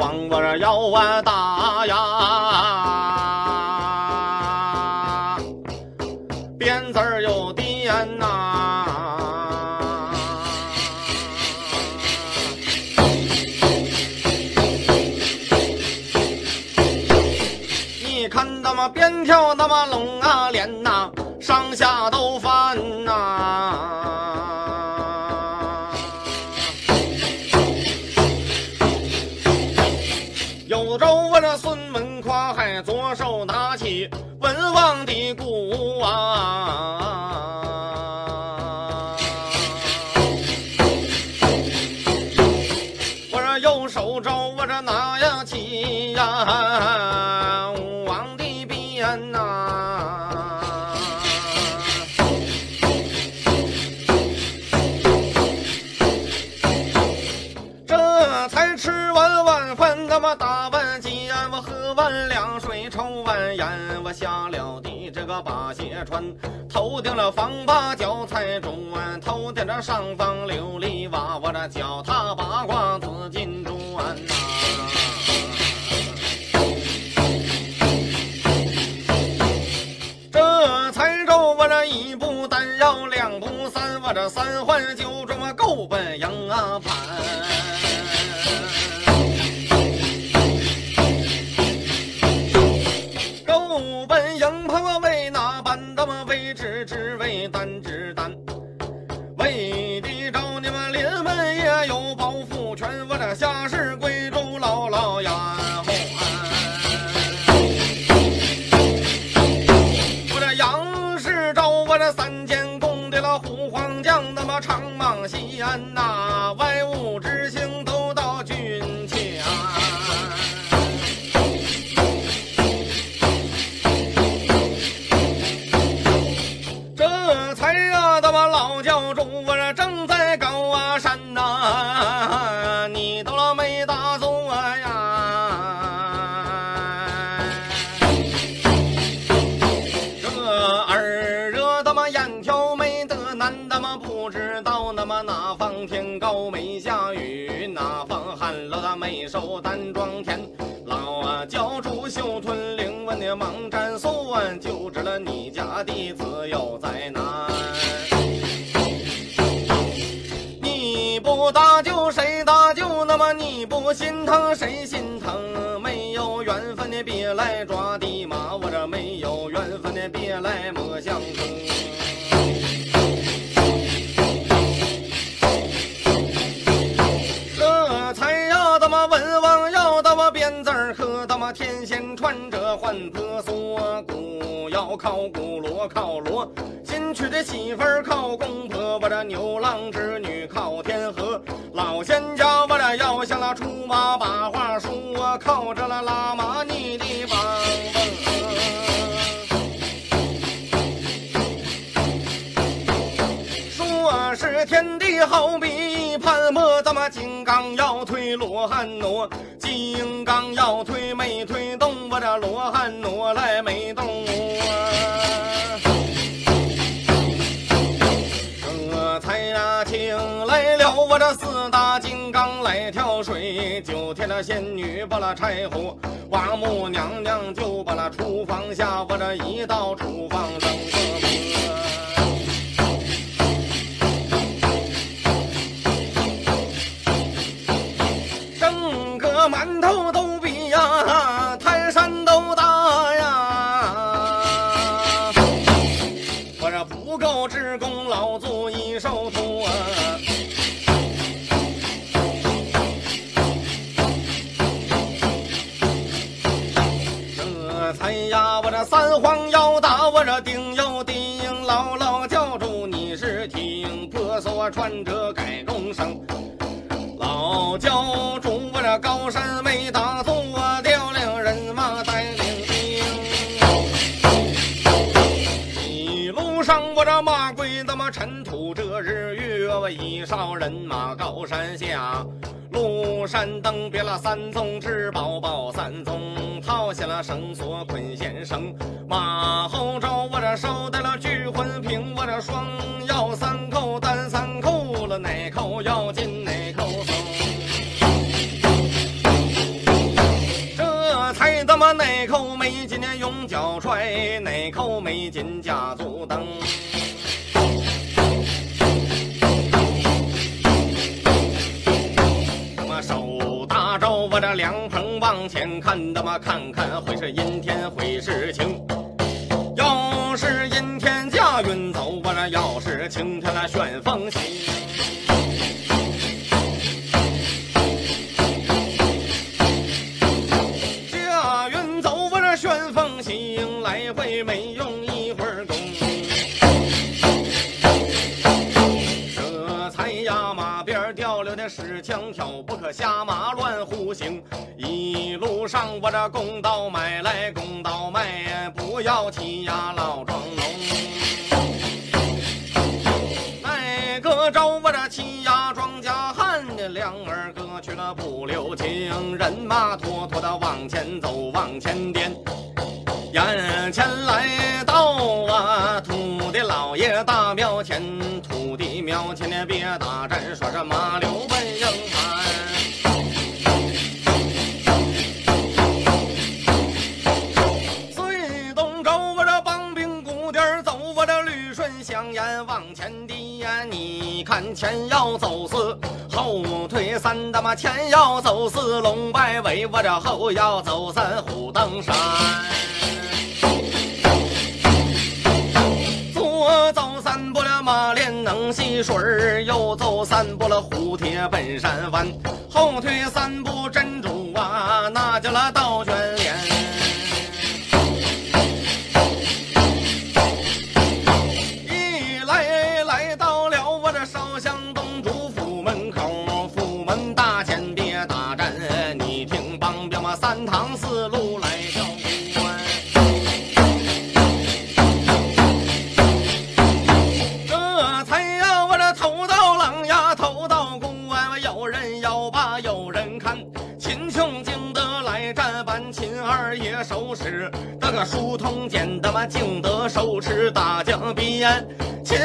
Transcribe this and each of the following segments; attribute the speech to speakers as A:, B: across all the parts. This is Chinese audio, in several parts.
A: 黄，我这腰啊大呀，鞭子儿又颠呐。你看那么鞭跳那么龙啊连呐，上下都鼓啊，我这右手肘我这拿呀起呀武王的鞭呐、这才吃完晚饭，那么打完鸡呀，我喝完凉水，抽完烟，我下了地，个把鞋穿，头顶了房把脚踩砖，头顶着上方琉璃瓦，我这脚踏八卦紫金砖呐、这才走我这一步单绕两步三，我这三环九转我够奔迎啊盘。将，那么长蟒西安呐，外务之行都到军前。丹庄田。老啊教主秀吞灵，问你忙战算，就知了你家弟子有灾难？你不搭救谁搭救？那么你不心疼谁心靠鼓，锣靠锣，新娶的媳妇儿靠公婆，我这牛郎织女靠天河，老仙家我这要向那出马把话说，靠着了喇嘛你的帮说是天地好比一盘磨，咱们金刚要推罗汉挪，金刚要推没推动，我这罗汉挪来没动啊。我这四大金刚来挑水，九天的仙女把那柴火，王母娘娘就把那厨房下，我这一到厨房扔个锅。整个馒头都这才呀，我这三皇要打，我这顶又顶，牢牢叫住你是听，婆娑穿着改容声。老教主，我这高山没打坐，调令人马带领兵。一路上我这马归那么尘土遮日月，我一哨人马高山下。山登别了三宗之宝宝，三宗套下了绳索捆线绳。马后招我这手带了聚魂瓶，我这双要三扣单三扣了，哪扣要紧哪扣松。么哪扣没进那用脚踹，哪扣没进家族灯。着凉棚往前看，那么看看会是阴天会是晴。要是阴天驾云走，我这要是晴天那旋风行。驾云走，我这旋风行，来回没用一会儿功。这才呀，马鞭掉了的石墙条，不可下马乱胡行。一路上我这公道买来公道卖，不要欺压老庄农。哪个招我这欺压庄稼汉，两耳割去了不留情，人马拖拖的往前走，往前颠。眼前来到啊，土地老爷大庙前，土地庙前的别打针，说这马六奔营前要走四，后退三，他妈前要走四龙摆尾，我这后要走三虎登山。左走三步了马连能戏水儿，右走三步了虎铁奔山弯，后退三步珍珠啊，那叫了倒卷帘。手持那个疏通剑，他妈敬德手持大将鞭。秦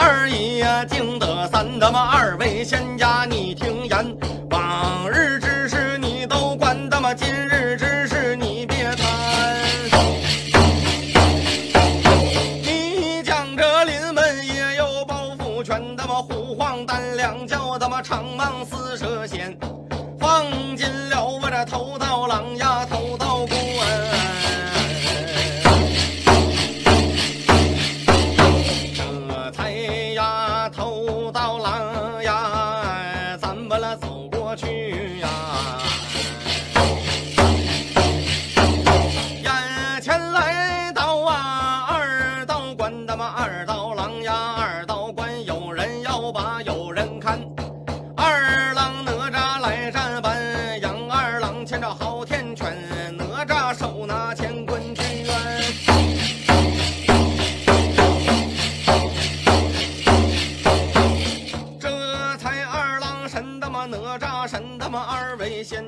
A: 二爷呀，敬德三，他妈二位仙家你听言，往日之事你都管，他妈今日之事你别谈。你讲这临门也有包袱全，他妈虎晃胆两脚，他妈长蟒四射刀郎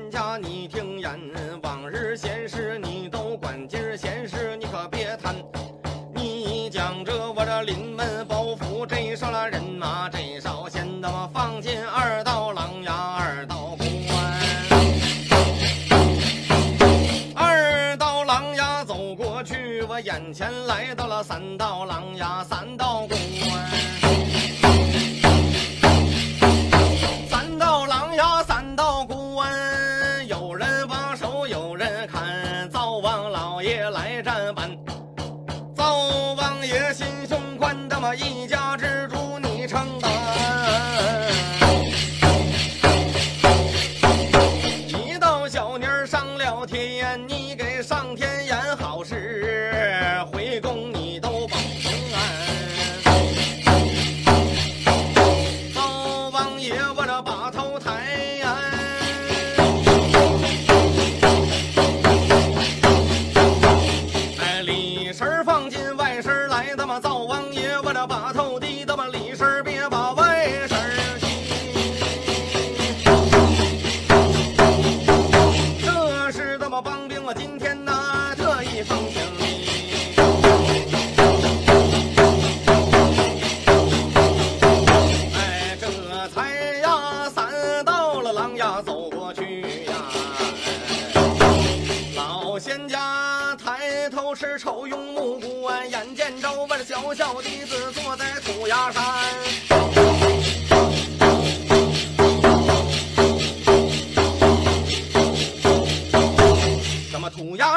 A: 位仙家，你听言，往日闲事你都管，今儿闲事你可别谈。你讲这我这临门包袱，这上了人马，这少先的我放进二道狼呀，二道关。二道狼呀走过去，我眼前来到了三道狼呀，三道关。王爷心胸宽，他么一家之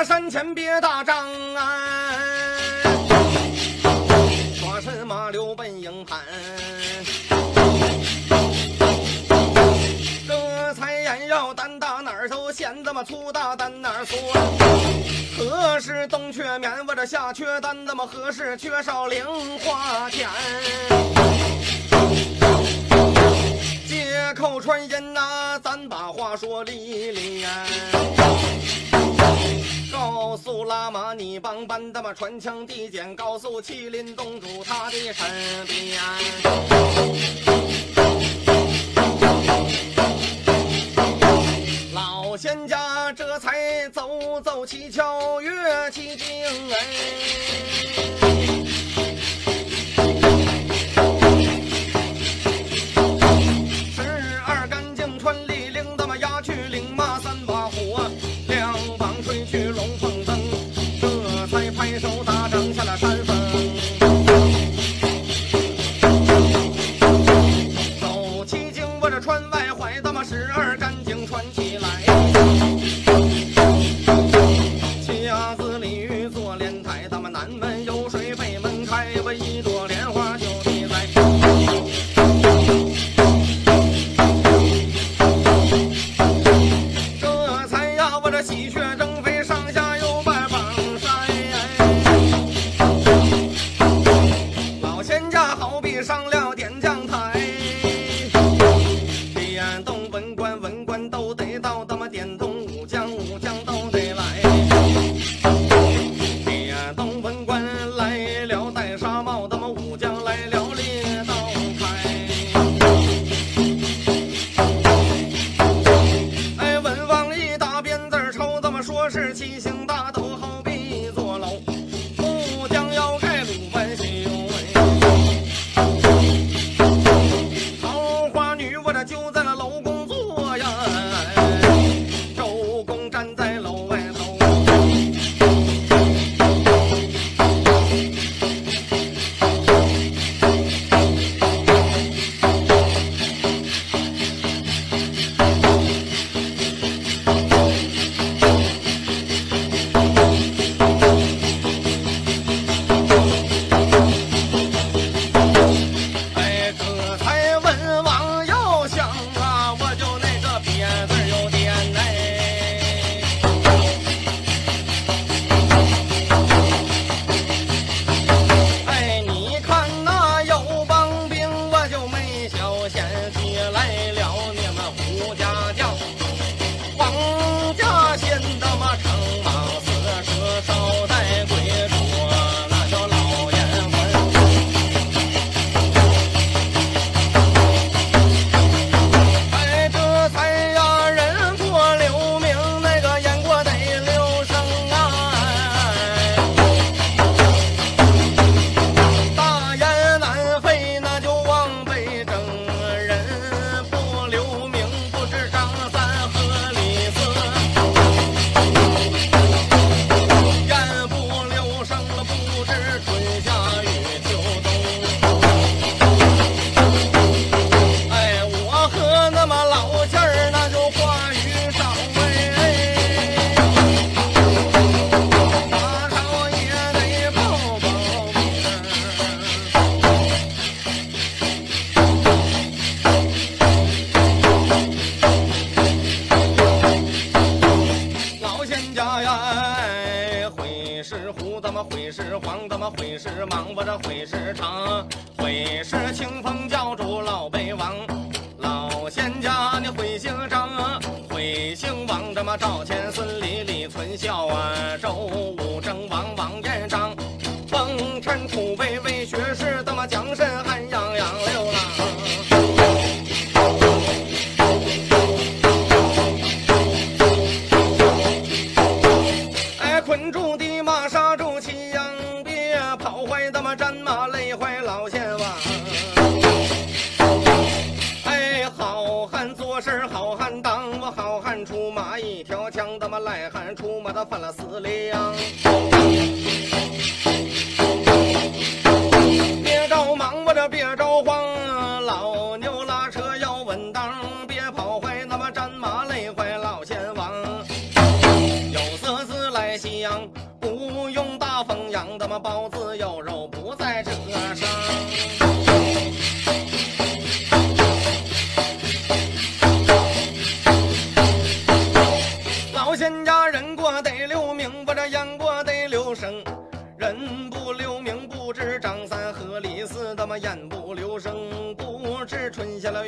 A: 山前别大仗啊！耍神马溜奔营盘，这才眼要单打哪儿都嫌这么粗大单哪儿粗。何时冬缺棉我这夏缺单，这么何时缺少零花钱？借口传音呐、咱把话说利利、哎。速拉马，你帮班他妈传枪递箭，告诉麒麟洞主他的神兵。赵钱孙李李存孝啊，周武征王王彦章，风尘土味未学士，他妈蒋慎。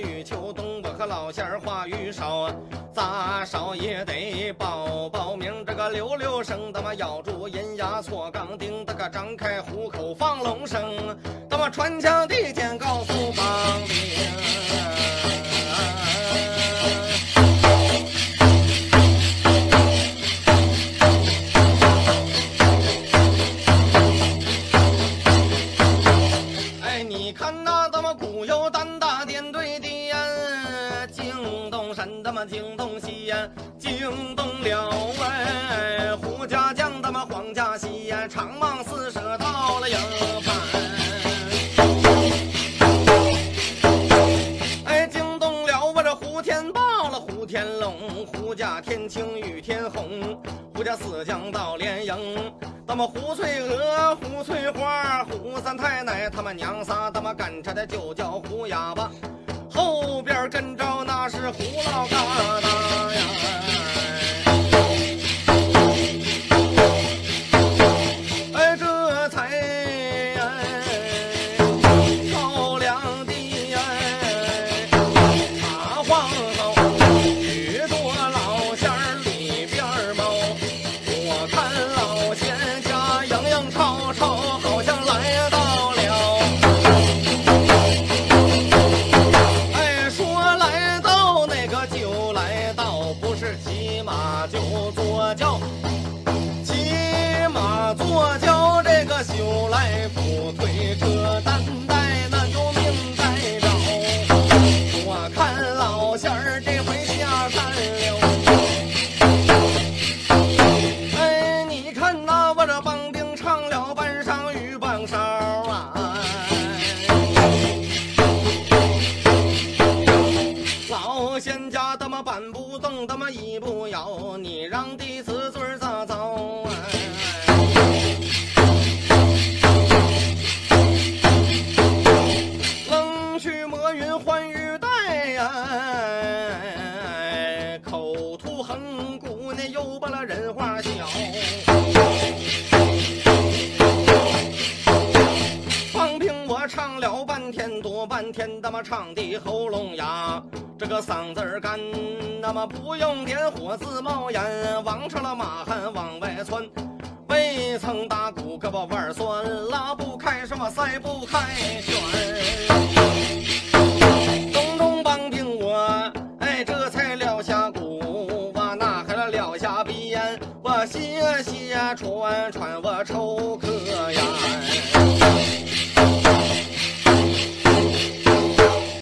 A: 春秋冬。我和老仙儿话语少啊，咋少也得报报名。这个溜溜声，他妈咬住银牙错钢钉，这个张开虎口放龙声，他妈穿墙地间告诉帮兵。胡家四将到连营。那么胡翠娥、胡翠花、胡三太奶，他们娘仨他们赶着的就叫胡哑巴，半天，他妈唱的喉咙哑，这个嗓子儿干，那么不用点火自冒烟，往上了马汗往外窜，未曾打鼓胳膊腕儿酸，拉不开什么塞不开旋。中中帮兵我，哎，这才撂下鼓，我呐喊了撂下鼻烟，我歇歇喘喘我抽咳呀。